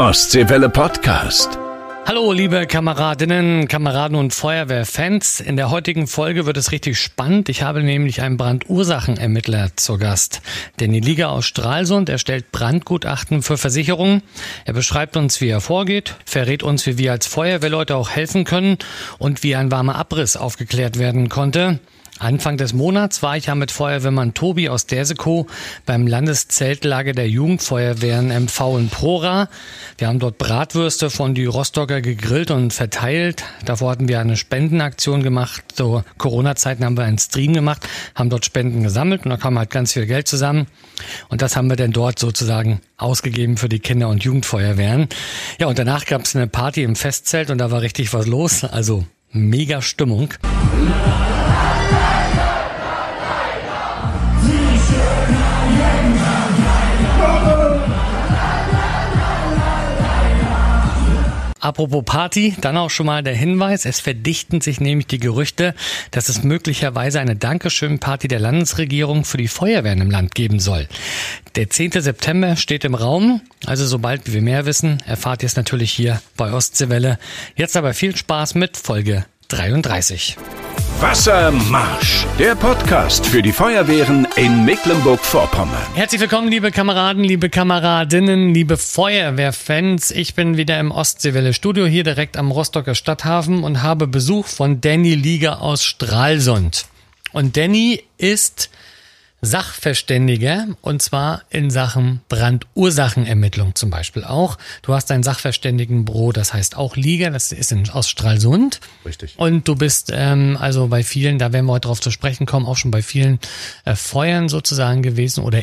Ostseewelle Podcast. Hallo, liebe Kameradinnen, Kameraden und Feuerwehrfans. In der heutigen Folge wird es richtig spannend. Ich habe nämlich einen Brandursachenermittler zur Gast. Denn die Liga aus Stralsund erstellt Brandgutachten für Versicherungen. Er beschreibt uns, wie er vorgeht, verrät uns, wie wir als Feuerwehrleute auch helfen können und wie ein warmer Abriss aufgeklärt werden konnte. Anfang des Monats war ich ja mit Feuerwehrmann Tobi aus Dersekow beim Landeszeltlager der Jugendfeuerwehren MV in Prora. Wir haben dort Bratwürste von die Rostocker gegrillt und verteilt. Davor hatten wir eine Spendenaktion gemacht. Zu Corona-Zeiten haben wir einen Stream gemacht, haben dort Spenden gesammelt und da kam halt ganz viel Geld zusammen. Und das haben wir dann dort sozusagen ausgegeben für die Kinder- und Jugendfeuerwehren. Ja, und danach gab es eine Party im Festzelt und da war richtig was los. Also mega Stimmung. Apropos Party, dann auch schon mal der Hinweis, es verdichten sich nämlich die Gerüchte, dass es möglicherweise eine Dankeschön-Party der Landesregierung für die Feuerwehren im Land geben soll. Der 10. September steht im Raum, also sobald wir mehr wissen, erfahrt ihr es natürlich hier bei Ostseewelle. Jetzt aber viel Spaß mit Folge 33. Wassermarsch, der Podcast für die Feuerwehren in Mecklenburg-Vorpommern. Herzlich willkommen, liebe Kameraden, liebe Kameradinnen, liebe Feuerwehrfans. Ich bin wieder im Ostseewelle Studio hier direkt am Rostocker Stadthafen und habe Besuch von Danny Lieger aus Stralsund. Und Danny ist Sachverständiger und zwar in Sachen Brandursachenermittlung zum Beispiel auch. Du hast ein Sachverständigenbüro, das heißt auch Liga, das ist in, aus Stralsund. Richtig. Und du bist ähm, also bei vielen, da werden wir heute drauf zu sprechen kommen, auch schon bei vielen äh, Feuern sozusagen gewesen oder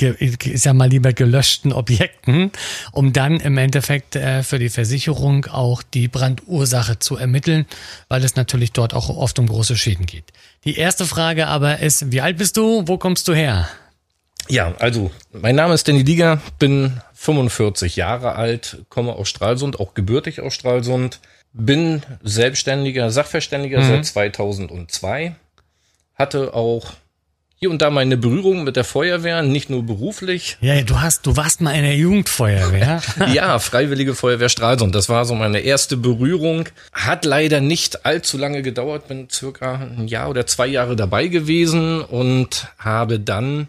ist ja mal lieber gelöschten Objekten, um dann im Endeffekt äh, für die Versicherung auch die Brandursache zu ermitteln, weil es natürlich dort auch oft um große Schäden geht. Die erste Frage aber ist, wie alt bist du? Wo kommst du her? Ja, also mein Name ist Danny Lieger, bin 45 Jahre alt, komme aus Stralsund, auch gebürtig aus Stralsund, bin selbstständiger Sachverständiger mhm. seit 2002, hatte auch hier und da mal eine Berührung mit der Feuerwehr, nicht nur beruflich. Ja, du hast, du warst mal in der Jugendfeuerwehr. ja, Freiwillige Feuerwehr Stralsund. Das war so meine erste Berührung. Hat leider nicht allzu lange gedauert, bin circa ein Jahr oder zwei Jahre dabei gewesen und habe dann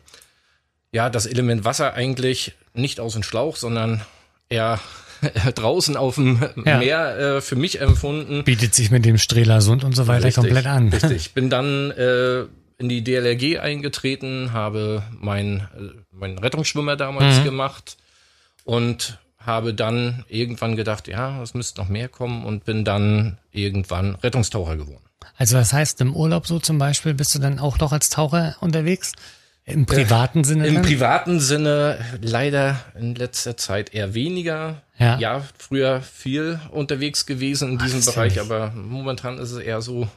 ja das Element Wasser eigentlich nicht aus dem Schlauch, sondern eher draußen auf dem ja. Meer äh, für mich empfunden. Bietet sich mit dem Strelasund und so weiter richtig, komplett an. Richtig. Bin dann äh, in die DLRG eingetreten, habe mein, mein Rettungsschwimmer damals mhm. gemacht und habe dann irgendwann gedacht, ja, es müsste noch mehr kommen und bin dann irgendwann Rettungstaucher geworden. Also das heißt, im Urlaub so zum Beispiel bist du dann auch noch als Taucher unterwegs? Im privaten Sinne? Im dann? privaten Sinne leider in letzter Zeit eher weniger. Ja, ja früher viel unterwegs gewesen in diesem Ach, Bereich, aber momentan ist es eher so,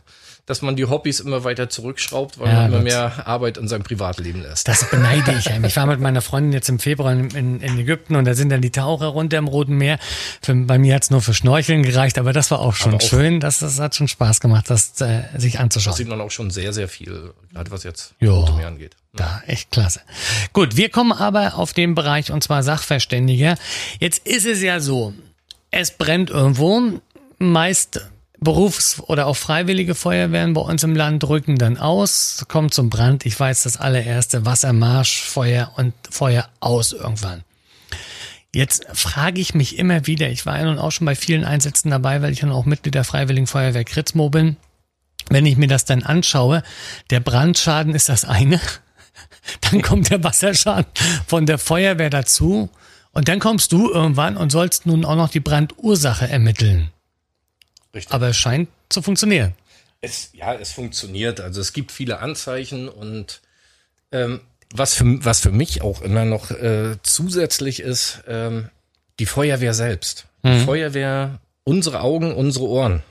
dass man die Hobbys immer weiter zurückschraubt, weil ja, man immer mehr Arbeit in seinem Privatleben lässt. Das beneide ich einem. Ich war mit meiner Freundin jetzt im Februar in, in, in Ägypten und da sind dann die Taucher runter im Roten Meer. Für, bei mir hat's nur für Schnorcheln gereicht, aber das war auch schon auch schön. Das, das hat schon Spaß gemacht, das äh, sich anzuschauen. Da sieht man auch schon sehr, sehr viel, gerade was jetzt Rote Meer angeht. Da, echt klasse. Gut, wir kommen aber auf den Bereich und zwar Sachverständiger. Jetzt ist es ja so, es brennt irgendwo, meist Berufs- oder auch freiwillige Feuerwehren bei uns im Land rücken dann aus, kommt zum Brand. Ich weiß das allererste Wassermarsch, Feuer und Feuer aus irgendwann. Jetzt frage ich mich immer wieder, ich war ja nun auch schon bei vielen Einsätzen dabei, weil ich dann auch Mitglied der Freiwilligen Feuerwehr Kritzmo bin. Wenn ich mir das dann anschaue, der Brandschaden ist das eine, dann kommt der Wasserschaden von der Feuerwehr dazu und dann kommst du irgendwann und sollst nun auch noch die Brandursache ermitteln. Richtig. Aber es scheint zu funktionieren. Es, ja, es funktioniert. Also es gibt viele Anzeichen und ähm, was, für, was für mich auch immer noch äh, zusätzlich ist, ähm, die Feuerwehr selbst. Mhm. Die Feuerwehr, unsere Augen, unsere Ohren.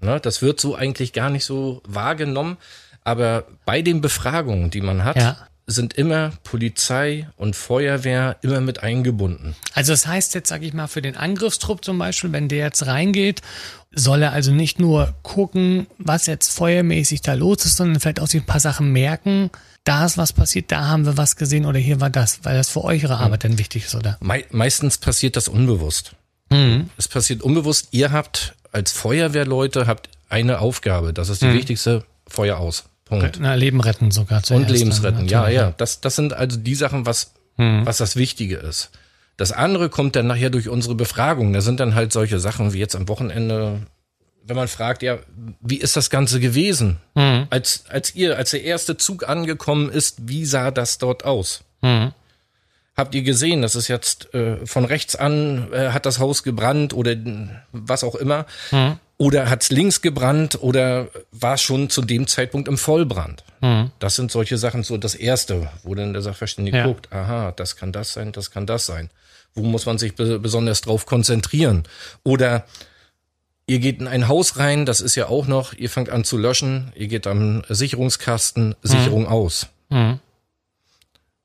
Ne, das wird so eigentlich gar nicht so wahrgenommen. Aber bei den Befragungen, die man hat, ja sind immer Polizei und Feuerwehr immer mit eingebunden. Also das heißt jetzt, sage ich mal, für den Angriffstrupp zum Beispiel, wenn der jetzt reingeht, soll er also nicht nur gucken, was jetzt feuermäßig da los ist, sondern vielleicht auch sich ein paar Sachen merken. Da ist was passiert, da haben wir was gesehen oder hier war das, weil das für eure Arbeit dann wichtig ist, oder? Me meistens passiert das unbewusst. Mhm. Es passiert unbewusst. Ihr habt als Feuerwehrleute habt eine Aufgabe. Das ist die mhm. wichtigste. Feuer aus. Punkt. Na, Leben retten sogar. Und Lebensretten. Ja, ja. Das, das sind also die Sachen, was, mhm. was das Wichtige ist. Das andere kommt dann nachher durch unsere Befragung. Da sind dann halt solche Sachen wie jetzt am Wochenende, wenn man fragt, ja, wie ist das Ganze gewesen? Mhm. Als, als ihr, als der erste Zug angekommen ist, wie sah das dort aus? Mhm. Habt ihr gesehen, das ist jetzt äh, von rechts an, äh, hat das Haus gebrannt oder was auch immer? Mhm. Oder hat's links gebrannt oder war schon zu dem Zeitpunkt im Vollbrand? Mhm. Das sind solche Sachen, so das Erste, wo dann der Sachverständige ja. guckt, aha, das kann das sein, das kann das sein. Wo muss man sich besonders drauf konzentrieren? Oder ihr geht in ein Haus rein, das ist ja auch noch, ihr fangt an zu löschen, ihr geht am Sicherungskasten, Sicherung mhm. aus. Mhm.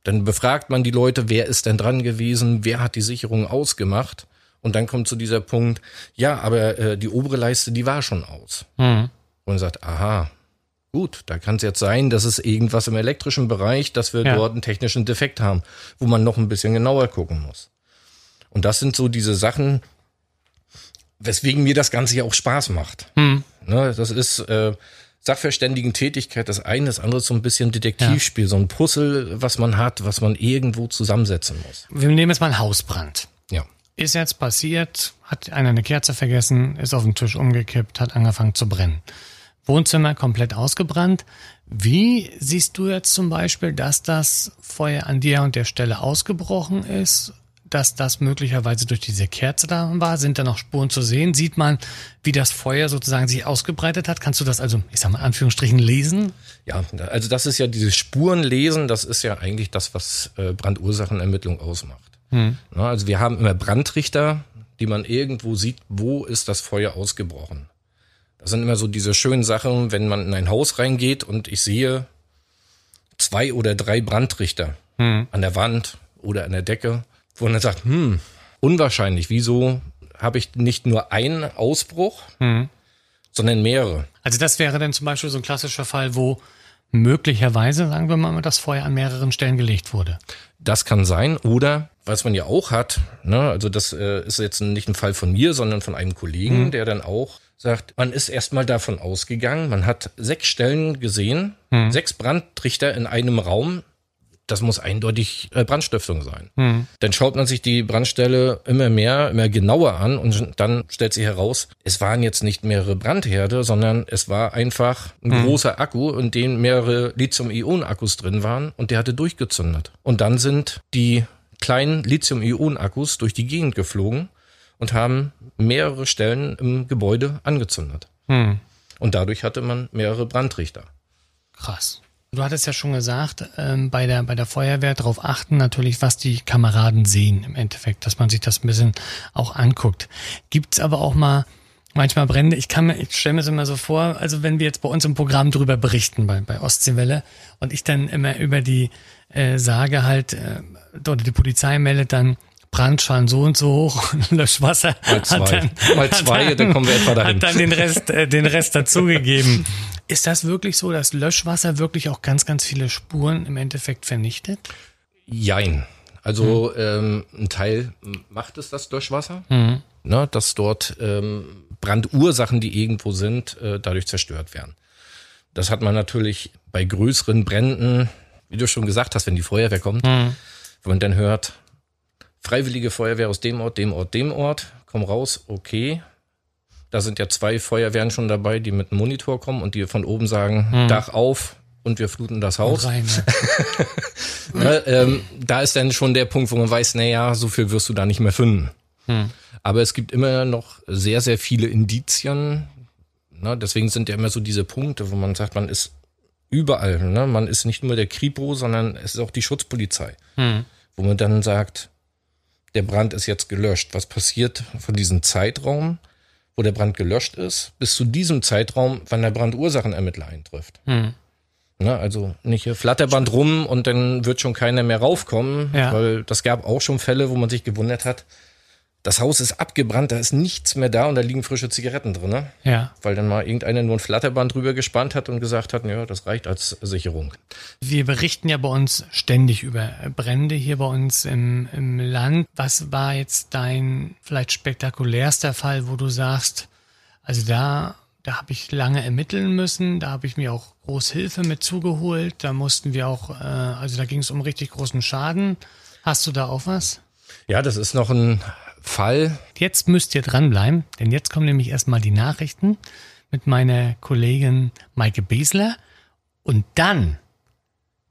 Dann befragt man die Leute, wer ist denn dran gewesen, wer hat die Sicherung ausgemacht? Und dann kommt zu dieser Punkt, ja, aber äh, die obere Leiste, die war schon aus. Mhm. Und sagt, aha, gut, da kann es jetzt sein, dass es irgendwas im elektrischen Bereich, dass wir ja. dort einen technischen Defekt haben, wo man noch ein bisschen genauer gucken muss. Und das sind so diese Sachen, weswegen mir das Ganze ja auch Spaß macht. Mhm. Ne, das ist äh, Sachverständigen-Tätigkeit, das eine, das andere so ein bisschen Detektivspiel, ja. so ein Puzzle, was man hat, was man irgendwo zusammensetzen muss. Wir nehmen jetzt mal einen Hausbrand. Ja. Ist jetzt passiert, hat einer eine Kerze vergessen, ist auf den Tisch umgekippt, hat angefangen zu brennen. Wohnzimmer komplett ausgebrannt. Wie siehst du jetzt zum Beispiel, dass das Feuer an der und der Stelle ausgebrochen ist? dass das möglicherweise durch diese Kerze da war? Sind da noch Spuren zu sehen? Sieht man, wie das Feuer sozusagen sich ausgebreitet hat? Kannst du das also, ich sag mal, Anführungsstrichen lesen? Ja, also das ist ja dieses Spurenlesen, das ist ja eigentlich das, was äh, Brandursachenermittlung ausmacht. Hm. also wir haben immer Brandrichter, die man irgendwo sieht, wo ist das Feuer ausgebrochen. Das sind immer so diese schönen Sachen, wenn man in ein Haus reingeht und ich sehe zwei oder drei Brandrichter hm. an der Wand oder an der Decke wo man dann sagt, hm, unwahrscheinlich, wieso habe ich nicht nur einen Ausbruch, hm. sondern mehrere. Also das wäre dann zum Beispiel so ein klassischer Fall, wo möglicherweise, sagen wir mal, das Feuer an mehreren Stellen gelegt wurde. Das kann sein. Oder was man ja auch hat, ne, also das äh, ist jetzt nicht ein Fall von mir, sondern von einem Kollegen, mhm. der dann auch sagt, man ist erstmal davon ausgegangen, man hat sechs Stellen gesehen, mhm. sechs Brandtrichter in einem Raum, das muss eindeutig äh, Brandstiftung sein. Mhm. Dann schaut man sich die Brandstelle immer mehr, immer genauer an und dann stellt sich heraus, es waren jetzt nicht mehrere Brandherde, sondern es war einfach ein mhm. großer Akku, in dem mehrere Lithium-Ionen-Akkus drin waren und der hatte durchgezündet. Und dann sind die kleinen Lithium-Ionen-Akkus durch die Gegend geflogen und haben mehrere Stellen im Gebäude angezündet. Mhm. Und dadurch hatte man mehrere Brandrichter. Krass. Du hattest ja schon gesagt, ähm, bei, der, bei der Feuerwehr darauf achten natürlich, was die Kameraden sehen im Endeffekt, dass man sich das ein bisschen auch anguckt. Gibt's aber auch mal manchmal Brände. Ich kann mir, ich stelle mir das immer so vor, also wenn wir jetzt bei uns im Programm drüber berichten, bei, bei Ostseewelle, und ich dann immer über die äh, sage halt, äh, oder die Polizei meldet dann, Brandschaden so und so hoch und Löschwasser mal zwei, hat dann, mal zwei dann, dann kommen wir etwa dahin. Hat dann den Rest, äh, den Rest dazugegeben. Ist das wirklich so, dass Löschwasser wirklich auch ganz, ganz viele Spuren im Endeffekt vernichtet? Jein. Also hm. ähm, ein Teil macht es das Löschwasser, hm. ne, dass dort ähm, Brandursachen, die irgendwo sind, äh, dadurch zerstört werden. Das hat man natürlich bei größeren Bränden, wie du schon gesagt hast, wenn die Feuerwehr kommt, hm. wenn man dann hört, Freiwillige Feuerwehr aus dem Ort, dem Ort, dem Ort, komm raus, okay, da sind ja zwei Feuerwehren schon dabei, die mit einem Monitor kommen und die von oben sagen, hm. Dach auf und wir fluten das Haus. Rein, ja, ähm, da ist dann schon der Punkt, wo man weiß, naja, so viel wirst du da nicht mehr finden. Hm. Aber es gibt immer noch sehr, sehr viele Indizien. Ne? Deswegen sind ja immer so diese Punkte, wo man sagt, man ist überall. Ne? Man ist nicht nur der Kripo, sondern es ist auch die Schutzpolizei. Hm. Wo man dann sagt, der Brand ist jetzt gelöscht. Was passiert von diesem Zeitraum? wo der Brand gelöscht ist, bis zu diesem Zeitraum, wann der Brandursachenermittler eintrifft. Hm. Ne, also nicht hier Flatterband rum und dann wird schon keiner mehr raufkommen, ja. weil das gab auch schon Fälle, wo man sich gewundert hat, das Haus ist abgebrannt, da ist nichts mehr da und da liegen frische Zigaretten drin. Ne? Ja. Weil dann mal irgendeiner nur ein Flatterband drüber gespannt hat und gesagt hat, ja, das reicht als Sicherung. Wir berichten ja bei uns ständig über Brände hier bei uns im, im Land. Was war jetzt dein vielleicht spektakulärster Fall, wo du sagst, also da, da habe ich lange ermitteln müssen, da habe ich mir auch groß Hilfe mit zugeholt, da mussten wir auch, äh, also da ging es um richtig großen Schaden. Hast du da auch was? Ja, das ist noch ein Fall. Jetzt müsst ihr dranbleiben, denn jetzt kommen nämlich erstmal die Nachrichten mit meiner Kollegin Maike Besler. Und dann,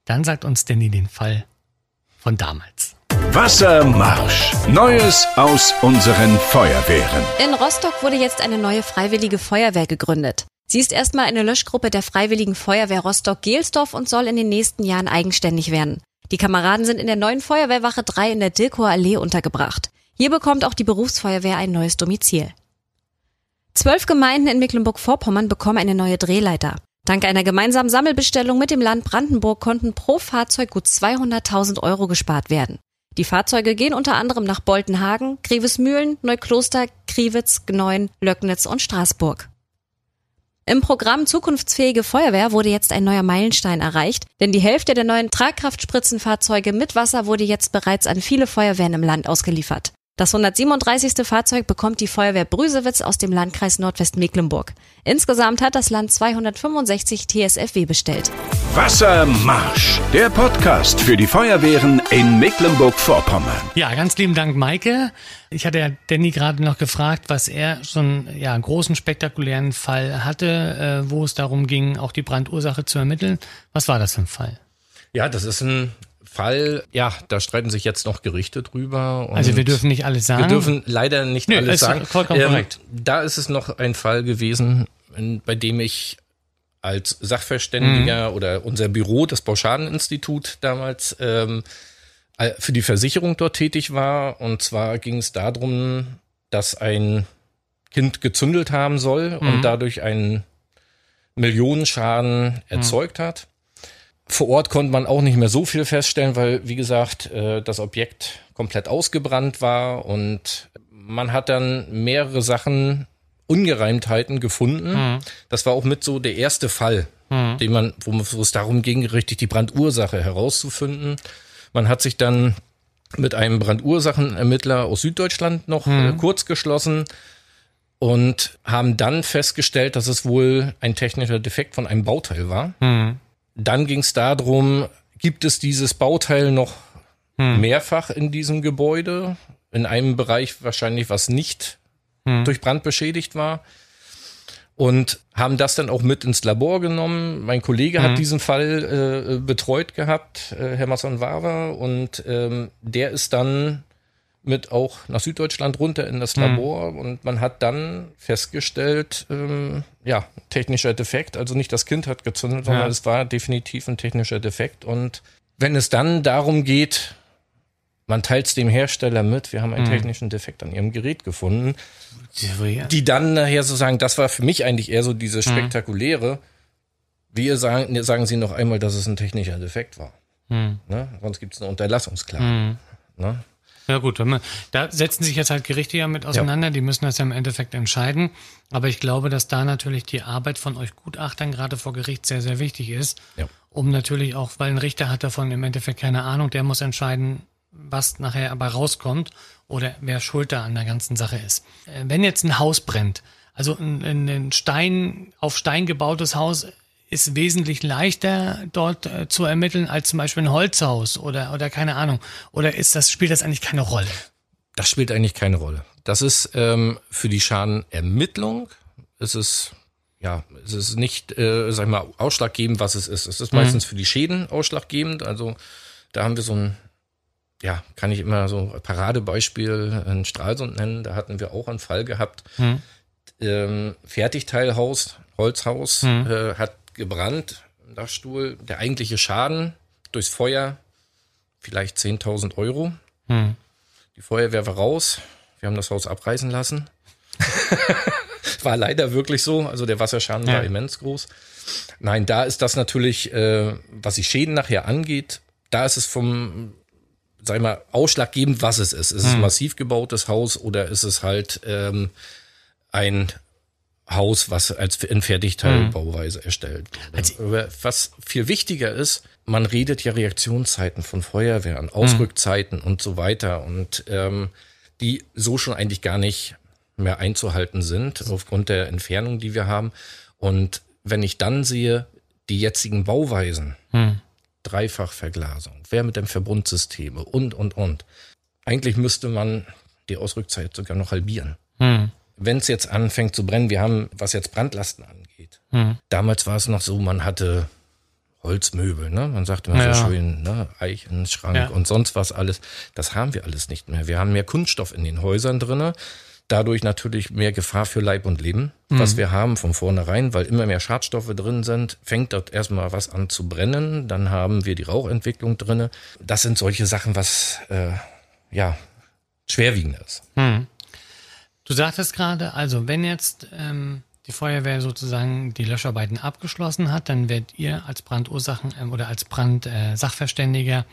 dann sagt uns Danny den Fall von damals. Wassermarsch. Neues aus unseren Feuerwehren. In Rostock wurde jetzt eine neue freiwillige Feuerwehr gegründet. Sie ist erstmal eine Löschgruppe der Freiwilligen Feuerwehr Rostock-Gelsdorf und soll in den nächsten Jahren eigenständig werden. Die Kameraden sind in der neuen Feuerwehrwache 3 in der Dilkower Allee untergebracht. Hier bekommt auch die Berufsfeuerwehr ein neues Domizil. Zwölf Gemeinden in Mecklenburg-Vorpommern bekommen eine neue Drehleiter. Dank einer gemeinsamen Sammelbestellung mit dem Land Brandenburg konnten pro Fahrzeug gut 200.000 Euro gespart werden. Die Fahrzeuge gehen unter anderem nach Boltenhagen, Grevesmühlen, Neukloster, Kriwitz, Gneuen, Löcknitz und Straßburg. Im Programm Zukunftsfähige Feuerwehr wurde jetzt ein neuer Meilenstein erreicht, denn die Hälfte der neuen Tragkraftspritzenfahrzeuge mit Wasser wurde jetzt bereits an viele Feuerwehren im Land ausgeliefert. Das 137. Fahrzeug bekommt die Feuerwehr Brüsewitz aus dem Landkreis Nordwestmecklenburg. Insgesamt hat das Land 265 TSFW bestellt. Wassermarsch. Der Podcast für die Feuerwehren in Mecklenburg-Vorpommern. Ja, ganz lieben Dank, Maike. Ich hatte ja Danny gerade noch gefragt, was er so einen ja, großen, spektakulären Fall hatte, äh, wo es darum ging, auch die Brandursache zu ermitteln. Was war das für ein Fall? Ja, das ist ein Fall, ja, da streiten sich jetzt noch Gerichte drüber. also wir dürfen nicht alles sagen. Wir dürfen leider nicht Nö, alles sagen. vollkommen korrekt. Da ist es noch ein Fall gewesen, bei dem ich als Sachverständiger Mhm. oder unser Büro, das Bauschadeninstitut damals, ähm, äh, für die Versicherung dort tätig war. Und zwar ging es darum, dass ein Kind gezündelt haben soll Mhm. und dadurch einen Millionenschaden erzeugt hat. Vor Ort konnte man auch nicht mehr so viel feststellen, weil, wie gesagt, äh, das Objekt komplett ausgebrannt war und man hat dann mehrere Sachen, Ungereimtheiten gefunden. Das war auch mit so der erste Fall, den man, wo es darum ging, richtig die Brandursache herauszufinden. Man hat sich dann mit einem Brandursachenermittler aus Süddeutschland noch äh, kurz geschlossen und haben dann festgestellt, dass es wohl ein technischer Defekt von einem Bauteil war. Dann ging es darum, gibt es dieses Bauteil noch mehrfach in diesem Gebäude? In einem Bereich wahrscheinlich, was nicht durch Brand beschädigt war. Und haben das dann auch mit ins Labor genommen. Mein Kollege hat diesen Fall äh, betreut gehabt, äh, Herr Masson-Wara, und ähm, der ist dann mit auch nach Süddeutschland runter in das Labor und man hat dann festgestellt, ähm, ja, technischer Defekt, also nicht das Kind hat gezündet, sondern Ja. es war definitiv ein technischer Defekt und wenn es dann darum geht, man teilt es dem Hersteller mit, wir haben einen technischen Defekt an ihrem Gerät gefunden, die dann nachher so sagen, das war für mich eigentlich eher so diese spektakuläre, wir sagen, sagen sie noch einmal, dass es ein technischer Defekt war. Ne? Sonst gibt es eine Unterlassungsklage. Ne? Ja gut, wenn man, da setzen sich jetzt halt Gerichte ja mit auseinander, die müssen das ja im Endeffekt entscheiden. Aber ich glaube, dass da natürlich die Arbeit von euch Gutachtern gerade vor Gericht sehr, sehr wichtig ist. Ja. Um natürlich auch, weil ein Richter hat davon im Endeffekt keine Ahnung, der muss entscheiden, was nachher aber rauskommt oder wer schuld da an der ganzen Sache ist. Äh, Wenn jetzt ein Haus brennt, also ein ein Stein, auf Stein gebautes Haus ist wesentlich leichter dort äh, zu ermitteln als zum Beispiel ein Holzhaus oder, oder keine Ahnung. Oder ist das, spielt das eigentlich keine Rolle? Das spielt eigentlich keine Rolle. Das ist ähm, für die Schadenermittlung, ist es ja, es ist nicht, äh, sag ich mal, ausschlaggebend, was es ist. Es ist meistens für die Schäden ausschlaggebend. Also da haben wir so ein, ja, kann ich immer so ein Paradebeispiel in Stralsund nennen. Da hatten wir auch einen Fall gehabt. Ähm, Fertigteilhaus, Holzhaus, äh, hat gebrannt, im Dachstuhl. Der eigentliche Schaden durchs Feuer vielleicht 10.000 Euro. Die Feuerwehr war raus. Wir haben das Haus abreißen lassen. war leider wirklich so. Also der Wasserschaden Ja. war immens groß. Nein, da ist das natürlich, äh, was die Schäden nachher angeht, da ist es vom sei mal, ausschlaggebend, was es ist. Ist es ein massiv gebautes Haus oder ist es halt ähm, ein Haus, was als in Fertigteilbauweise erstellt wurde. Aber was viel wichtiger ist, man redet ja Reaktionszeiten von Feuerwehren, Ausrückzeiten und so weiter und ähm, die so schon eigentlich gar nicht mehr einzuhalten sind aufgrund der Entfernung, die wir haben. Und wenn ich dann sehe, die jetzigen Bauweisen, Dreifachverglasung, Wärmedämmverbundsysteme und, und, und. Eigentlich müsste man die Ausrückzeit sogar noch halbieren. Wenn es jetzt anfängt zu brennen, wir haben, was jetzt Brandlasten angeht. Damals war es noch so, man hatte Holzmöbel, ne? Man sagte immer Ja. so schön, ne? Eichenschrank Ja. und sonst was alles. Das haben wir alles nicht mehr. Wir haben mehr Kunststoff in den Häusern drinne. Dadurch natürlich mehr Gefahr für Leib und Leben, was wir haben von vornherein, weil immer mehr Schadstoffe drin sind, fängt dort erstmal was an zu brennen, dann haben wir die Rauchentwicklung drinne. Das sind solche Sachen, was äh, ja schwerwiegend ist. Du sagtest gerade, also wenn jetzt ähm, die Feuerwehr sozusagen die Löscharbeiten abgeschlossen hat, dann werdet ihr als Brandursachen ähm, oder als Brandsachverständiger äh,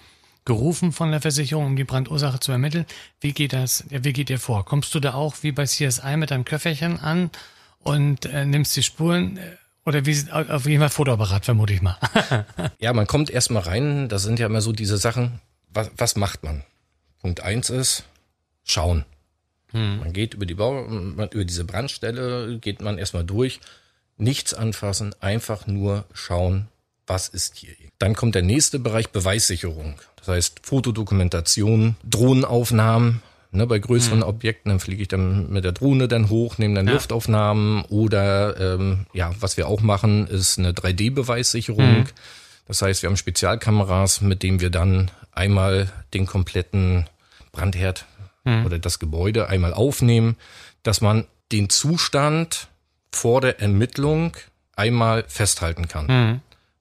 gerufen von der Versicherung, um die Brandursache zu ermitteln. Wie geht das? Wie geht ihr vor? Kommst du da auch wie bei CSI mit deinem Köfferchen an und äh, nimmst die Spuren? äh, Oder wie auf jeden Fall Fotoapparat, vermute ich mal. Ja, man kommt erstmal rein, das sind ja immer so diese Sachen, was, was macht man? Punkt eins ist, schauen. Man geht über die Bau, man, über diese Brandstelle, geht man erstmal durch, nichts anfassen, einfach nur schauen, was ist hier. Dann kommt der nächste Bereich Beweissicherung. Das heißt Fotodokumentation, Drohnenaufnahmen. Ne, bei größeren Objekten, dann fliege ich dann mit der Drohne dann hoch, nehme dann Ja. Luftaufnahmen oder ähm, ja, was wir auch machen, ist eine 3D-Beweissicherung. Das heißt, wir haben Spezialkameras, mit denen wir dann einmal den kompletten Brandherd oder das Gebäude einmal aufnehmen, dass man den Zustand vor der Ermittlung einmal festhalten kann.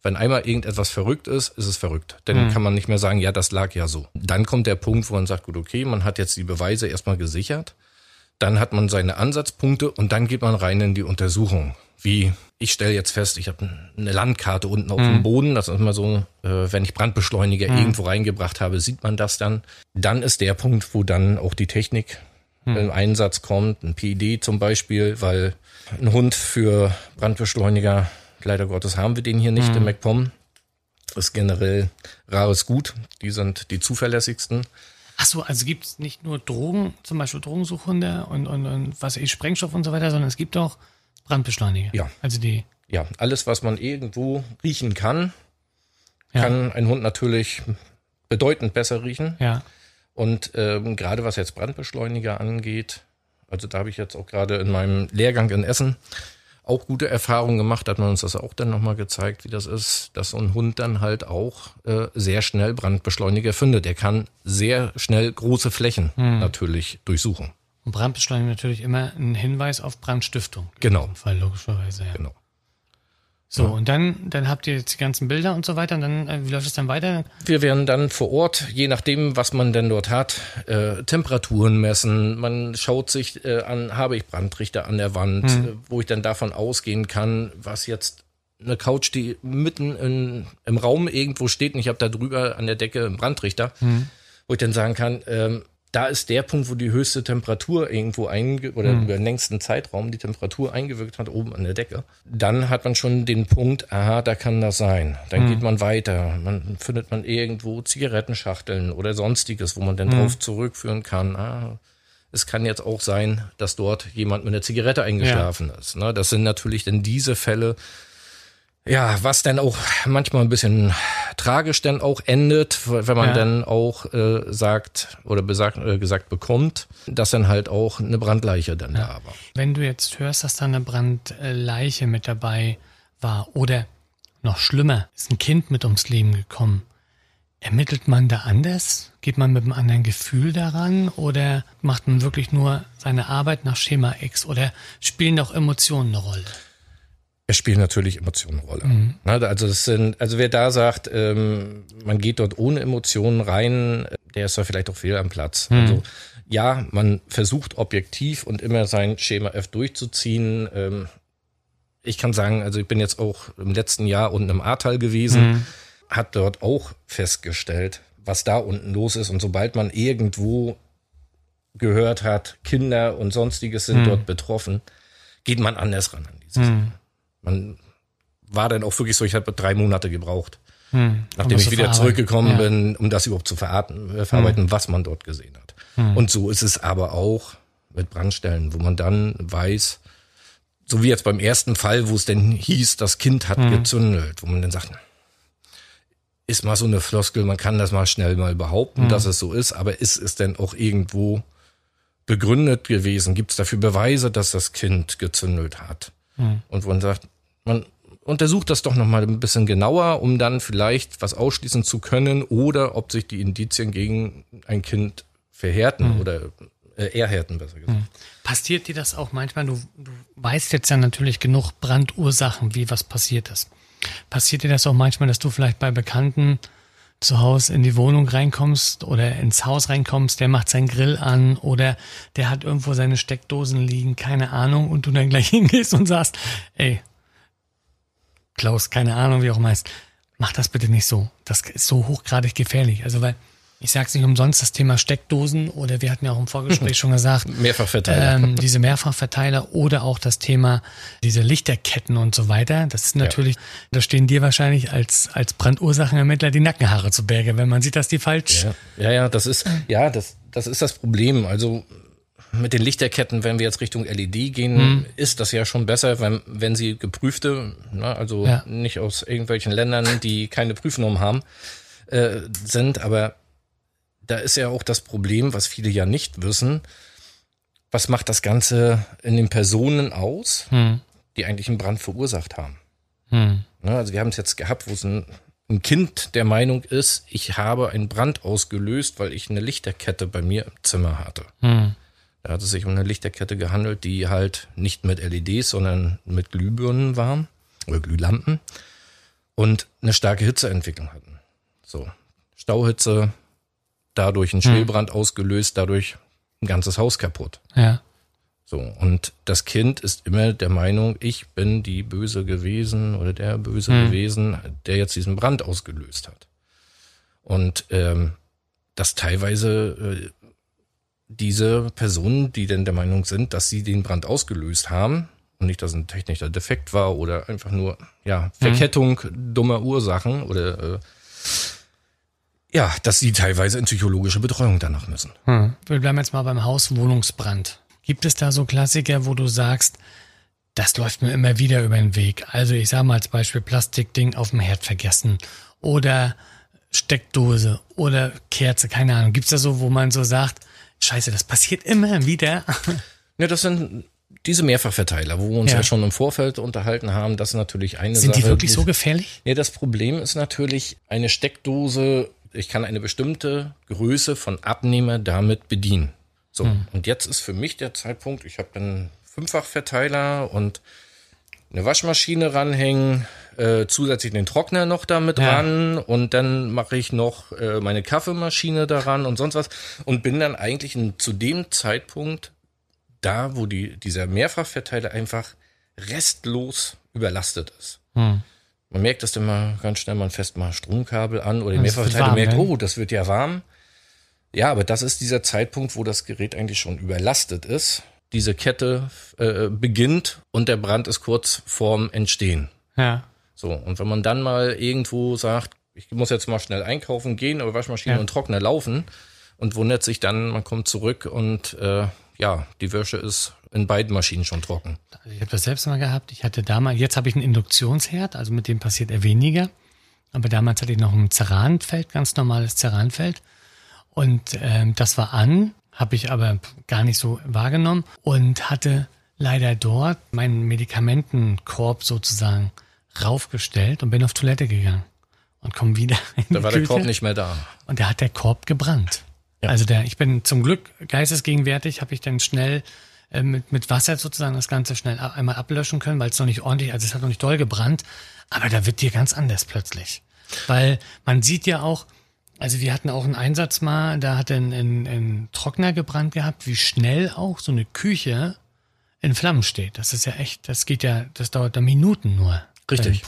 Wenn einmal irgendetwas verrückt ist, ist es verrückt. Dann kann man nicht mehr sagen, ja, das lag ja so. Dann kommt der Punkt, wo man sagt, gut, okay, man hat jetzt die Beweise erstmal gesichert. Dann hat man seine Ansatzpunkte und dann geht man rein in die Untersuchung. Wie ich stelle jetzt fest, ich habe eine Landkarte unten auf dem Boden. Das ist immer so, äh, wenn ich Brandbeschleuniger irgendwo reingebracht habe, sieht man das dann. Dann ist der Punkt, wo dann auch die Technik im Einsatz kommt, ein PID zum Beispiel, weil ein Hund für Brandbeschleuniger, leider Gottes haben wir den hier nicht im MacPom. Ist generell rares Gut. Die sind die zuverlässigsten. Ach so, also gibt es nicht nur Drogen, zum Beispiel Drogensuchhunde und, und, und was ich, Sprengstoff und so weiter, sondern es gibt auch Brandbeschleuniger. Ja. Also die, Ja, alles, was man irgendwo riechen kann, Ja. kann ein Hund natürlich bedeutend besser riechen. ja. Und ähm, gerade was jetzt Brandbeschleuniger angeht, also da habe ich jetzt auch gerade in meinem Lehrgang in Essen auch gute Erfahrungen gemacht, hat man uns das auch dann nochmal gezeigt, wie das ist, dass so ein Hund dann halt auch äh, sehr schnell Brandbeschleuniger findet. Der kann sehr schnell große Flächen natürlich durchsuchen. Und Brandbeschleuniger natürlich immer ein Hinweis auf Brandstiftung. Genau. Fall logischerweise, ja. Genau. So, und dann, dann habt ihr jetzt die ganzen Bilder und so weiter und dann, äh, wie läuft es dann weiter? Wir werden dann vor Ort, je nachdem, was man denn dort hat, äh, Temperaturen messen. Man schaut sich äh, an, habe ich Brandrichter an der Wand, äh, wo ich dann davon ausgehen kann, was jetzt eine Couch, die mitten in, im Raum irgendwo steht und ich habe da drüber an der Decke einen Brandrichter, wo ich dann sagen kann, ähm, da ist der Punkt, wo die höchste Temperatur irgendwo einge oder über den längsten Zeitraum die Temperatur eingewirkt hat, oben an der Decke. Dann hat man schon den Punkt, aha, da kann das sein. Dann geht man weiter. Man findet man irgendwo Zigarettenschachteln oder sonstiges, wo man dann drauf zurückführen kann. Ah, es kann jetzt auch sein, dass dort jemand mit einer Zigarette eingeschlafen ist. Ne? Das sind natürlich dann diese Fälle, ja, was dann auch manchmal ein bisschen tragisch dann auch endet, wenn man Ja. dann auch äh, sagt oder besagt, äh, gesagt bekommt, dass dann halt auch eine Brandleiche dann da war. Wenn du jetzt hörst, dass da eine Brandleiche mit dabei war oder noch schlimmer, ist ein Kind mit ums Leben gekommen, ermittelt man da anders? Geht man mit einem anderen Gefühl daran oder macht man wirklich nur seine Arbeit nach Schema X oder spielen auch Emotionen eine Rolle? Es spielen natürlich Emotionen eine Rolle. Na, Also das sind, also wer da sagt, ähm, man geht dort ohne Emotionen rein, der ist da vielleicht auch fehl am Platz. Also ja, man versucht objektiv und immer sein Schema F durchzuziehen. Ähm, ich kann sagen, also ich bin jetzt auch im letzten Jahr unten im Ahrtal gewesen, hat dort auch festgestellt, was da unten los ist. Und sobald man irgendwo gehört hat, Kinder und sonstiges sind Hm. dort betroffen, geht man anders ran an dieses. Hm. Man war dann auch wirklich so, ich habe drei Monate gebraucht, Hm. nachdem ich wieder zurückgekommen Ja. bin, um das überhaupt zu verarbeiten, äh, verarbeiten was man dort gesehen hat. Hm. Und so ist es aber auch mit Brandstellen, wo man dann weiß, so wie jetzt beim ersten Fall, wo es denn hieß, das Kind hat Hm. gezündelt, wo man dann sagt, ist mal so eine Floskel, man kann das mal schnell mal Hm. behaupten, dass es so ist, aber ist es denn auch irgendwo begründet gewesen? Gibt es dafür Beweise, dass das Kind gezündelt hat? Hm. Und wo man sagt, man untersucht das doch noch mal ein bisschen genauer, um dann vielleicht was ausschließen zu können oder ob sich die Indizien gegen ein Kind verhärten oder äh, erhärten, besser gesagt. Passiert dir das auch manchmal? Du, du weißt jetzt ja natürlich genug Brandursachen, wie was passiert ist. Passiert dir das auch manchmal, dass du vielleicht bei Bekannten zu Hause in die Wohnung reinkommst oder ins Haus reinkommst, der macht seinen Grill an oder der hat irgendwo seine Steckdosen liegen, keine Ahnung, und du dann gleich hingehst und sagst, ey, Klaus, keine Ahnung, wie auch heißt, mach das bitte nicht so. Das ist so hochgradig gefährlich. Also weil, ich sag's nicht umsonst, das Thema Steckdosen oder wir hatten ja auch im Vorgespräch schon gesagt, Mehrfachverteiler. ähm, diese Mehrfachverteiler oder auch das Thema diese Lichterketten und so weiter. Das ist natürlich, da stehen dir wahrscheinlich als, als Brandursachenermittler die Nackenhaare zu Berge, wenn man sieht, dass die falsch. Ja, ja, ja, das ist, ja, das, das ist das Problem. Also mit den Lichterketten, wenn wir jetzt Richtung LED gehen, Mhm. ist das ja schon besser, wenn, wenn sie geprüfte, ne, also Ja. nicht aus irgendwelchen Ländern, die keine Prüfnorm haben, äh, sind. Aber da ist ja auch das Problem, was viele ja nicht wissen. Was macht das Ganze in den Personen aus, Hm, die eigentlich einen Brand verursacht haben? hm, Ne, also wir haben es jetzt gehabt, wo es ein, ein Kind der Meinung ist, ich habe einen Brand ausgelöst, weil ich eine Lichterkette bei mir im Zimmer hatte. hm, Da hat es sich um eine Lichterkette gehandelt, die halt nicht mit LEDs, sondern mit Glühbirnen war oder Glühlampen und eine starke Hitzeentwicklung hatten. So, Stauhitze, dadurch ein Schwelbrand ausgelöst, dadurch ein ganzes Haus kaputt. ja, So, und das Kind ist immer der Meinung, ich bin die Böse gewesen oder der Böse Hm. gewesen, der jetzt diesen Brand ausgelöst hat. Und ähm, dass teilweise äh, diese Personen, die denn der Meinung sind, dass sie den Brand ausgelöst haben und nicht, dass ein technischer Defekt war oder einfach nur ja Verkettung dummer Ursachen oder äh, ja, dass sie teilweise in psychologische Betreuung danach müssen. hm. Wir bleiben jetzt mal beim Hauswohnungsbrand. Gibt es da so Klassiker, wo du sagst, das läuft mir immer wieder über den Weg? Also ich sage mal als Beispiel Plastikding auf dem Herd vergessen oder Steckdose oder Kerze, keine Ahnung. Gibt's da so, wo man so sagt, scheiße, das passiert immer wieder? Ja, das sind diese Mehrfachverteiler, wo wir uns Ja. ja, schon im Vorfeld unterhalten haben. Das ist natürlich eine Sind Sache. die wirklich so gefährlich? Nee, das Problem ist natürlich, eine Steckdose, ich kann eine bestimmte Größe von Abnehmer damit bedienen. So, Hm. und jetzt ist für mich der Zeitpunkt, ich habe einen Fünffachverteiler und eine Waschmaschine ranhängen, äh, zusätzlich den Trockner noch damit Ja. ran und dann mache ich noch äh, meine Kaffeemaschine daran und sonst was und bin dann eigentlich in, zu dem Zeitpunkt da, wo die, dieser Mehrfachverteiler einfach restlos überlastet ist. Hm. Man merkt das dann mal ganz schnell, man fässt mal Stromkabel an oder Mehrfachverteiler warm, merkt, ne? oh, das wird ja warm. Ja, aber das ist dieser Zeitpunkt, wo das Gerät eigentlich schon überlastet ist. Diese Kette äh, beginnt und der Brand ist kurz vorm Entstehen. Ja. So, und wenn man dann mal irgendwo sagt, ich muss jetzt mal schnell einkaufen gehen, aber Waschmaschine Ja. und Trockner laufen und wundert sich dann, man kommt zurück und äh, ja, die Wäsche ist in beiden Maschinen schon trocken. Ich habe das selbst mal gehabt. Ich hatte damals, jetzt habe ich einen Induktionsherd, also mit dem passiert eher weniger. Aber damals hatte ich noch ein Ceranfeld, ganz normales Ceranfeld. Und ähm, das war an, habe ich aber gar nicht so wahrgenommen und hatte leider dort meinen Medikamentenkorb sozusagen raufgestellt und bin auf Toilette gegangen und komme wieder in Da war der Küche. Korb nicht mehr da. Und da hat der Korb gebrannt. Ja. Also der, ich bin zum Glück geistesgegenwärtig, habe ich dann schnell äh, mit, mit Wasser sozusagen das Ganze schnell einmal ablöschen können, weil es noch nicht ordentlich, also es hat noch nicht doll gebrannt, aber da wird dir ganz anders plötzlich. Weil man sieht ja auch, also wir hatten auch einen Einsatz mal, da hat ein, ein, ein Trockner gebrannt gehabt, wie schnell auch so eine Küche in Flammen steht. Das ist ja echt, das geht ja, das dauert da Minuten nur. Richtig.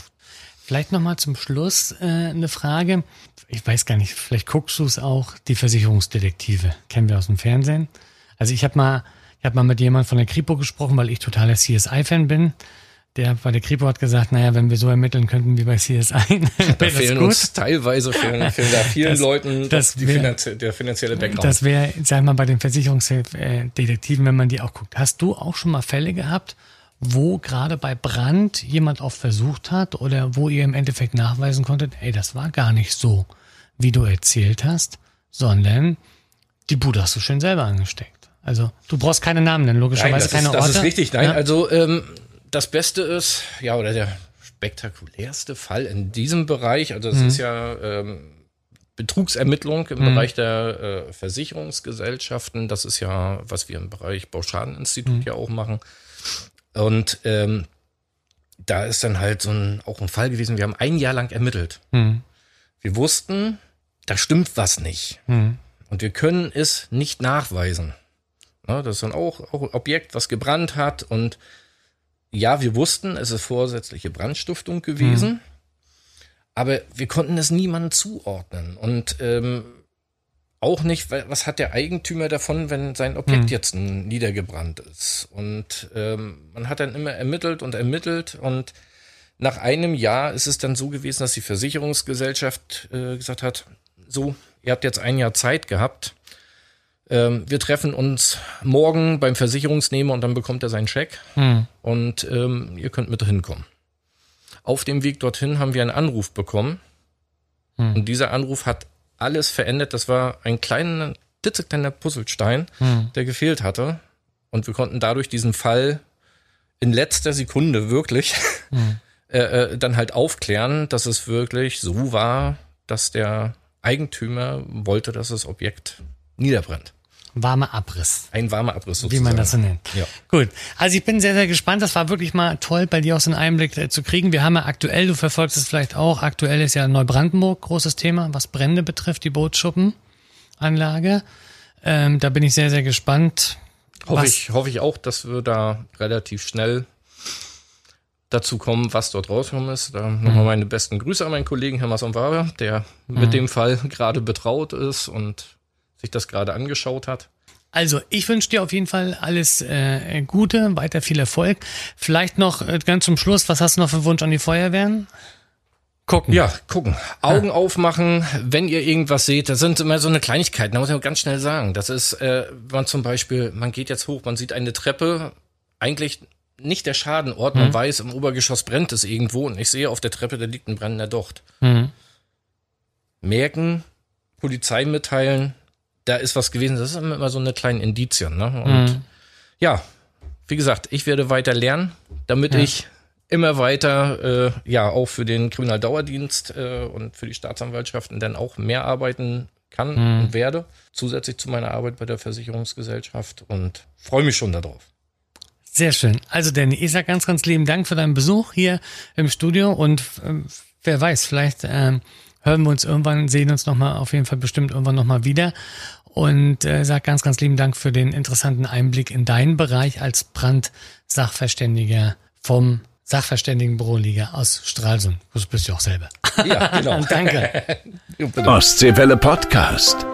Vielleicht nochmal zum Schluss äh, eine Frage. Ich weiß gar nicht, vielleicht guckst du es auch, die Versicherungsdetektive. Kennen wir aus dem Fernsehen. Also ich habe mal, ich habe mal mit jemandem von der Kripo gesprochen, weil ich totaler CSI-Fan bin. Der bei der Kripo hat gesagt, naja, wenn wir so ermitteln könnten wie bei CSI, da fehlen uns teilweise fehlen, fehlen da vielen das, Leuten das wär, finanzie der finanzielle Background. Das wäre, sag mal, bei den Versicherungsdetektiven, wenn man die auch guckt. Hast du auch schon mal Fälle gehabt, wo gerade bei Brand jemand auch versucht hat oder wo ihr im Endeffekt nachweisen konntet, ey, das war gar nicht so, wie du erzählt hast, sondern die Bude hast du schön selber angesteckt. Also du brauchst keine Namen nennen, logischerweise keine ist, Orte. Das ist richtig, nein. Ja? Also ähm, das Beste ist, ja, oder der spektakulärste Fall in diesem Bereich, also es mhm. ist ja ähm, Betrugsermittlung im mhm. Bereich der äh, Versicherungsgesellschaften. Das ist ja, was wir im Bereich Bauschadeninstitut mhm. ja auch machen. Und ähm, da ist dann halt so ein, auch ein Fall gewesen, wir haben ein Jahr lang ermittelt. Mhm. Wir wussten, da stimmt was nicht. Mhm. Und wir können es nicht nachweisen. Ja, das ist dann auch, auch ein Objekt, was gebrannt hat. Und ja, wir wussten, es ist vorsätzliche Brandstiftung gewesen. Mhm. Aber wir konnten es niemandem zuordnen. Und ähm, auch nicht, was hat der Eigentümer davon, wenn sein Objekt hm. jetzt niedergebrannt ist. Und ähm, man hat dann immer ermittelt und ermittelt und nach einem Jahr ist es dann so gewesen, dass die Versicherungsgesellschaft äh, gesagt hat, so, ihr habt jetzt ein Jahr Zeit gehabt. Ähm, wir treffen uns morgen beim Versicherungsnehmer und dann bekommt er seinen Scheck hm. und ähm, ihr könnt mit hinkommen. Auf dem Weg dorthin haben wir einen Anruf bekommen hm. und dieser Anruf hat alles verändert. Das war ein kleiner, klitzekleiner Puzzlestein, hm. der gefehlt hatte. Und wir konnten dadurch diesen Fall in letzter Sekunde wirklich hm. äh, äh, dann halt aufklären, dass es wirklich so war, dass der Eigentümer wollte, dass das Objekt niederbrennt warmer Abriss. Ein warmer Abriss sozusagen. Wie man das so nennt. Ja. Gut. Also ich bin sehr, sehr gespannt. Das war wirklich mal toll, bei dir auch so einen Einblick äh, zu kriegen. Wir haben ja aktuell, du verfolgst es vielleicht auch, aktuell ist ja Neubrandenburg großes Thema, was Brände betrifft, die Bootschuppenanlage. Ähm, da bin ich sehr, sehr gespannt. Hoffe ich, hoffe ich auch, dass wir da relativ schnell dazu kommen, was dort rausgekommen ist. Da mhm. nochmal meine besten Grüße an meinen Kollegen Herr Masonvara, der mhm. mit dem Fall gerade betraut ist und sich das gerade angeschaut hat. Also, ich wünsche dir auf jeden Fall alles äh, Gute, weiter viel Erfolg. Vielleicht noch äh, ganz zum Schluss, was hast du noch für Wunsch an die Feuerwehren? Gucken. Ja, gucken. Augen ja. aufmachen, wenn ihr irgendwas seht. Das sind immer so eine Kleinigkeit, da muss man ganz schnell sagen. Das ist, äh, man zum Beispiel, man geht jetzt hoch, man sieht eine Treppe, eigentlich nicht der Schadenort, man mhm. weiß, im Obergeschoss brennt es irgendwo und ich sehe auf der Treppe, da liegt ein brennender Docht. Mhm. Merken, Polizei mitteilen, da ist was gewesen. Das ist immer so eine kleine Indizien. Ne? Und mhm. ja, wie gesagt, ich werde weiter lernen, damit ja. ich immer weiter, äh, ja, auch für den Kriminaldauerdienst äh, und für die Staatsanwaltschaften dann auch mehr arbeiten kann mhm. und werde, zusätzlich zu meiner Arbeit bei der Versicherungsgesellschaft und freue mich schon darauf. Sehr schön. Also Danny, ich sage ganz, ganz lieben Dank für deinen Besuch hier im Studio und äh, wer weiß, vielleicht ähm, hören wir uns irgendwann, sehen uns nochmal, auf jeden Fall bestimmt irgendwann nochmal wieder. Und äh, sag ganz, ganz lieben Dank für den interessanten Einblick in deinen Bereich als Brandsachverständiger vom Sachverständigenbüro Liga aus Stralsund. Du bist ja auch selber. Ja, genau. Danke. Ostseewelle Podcast.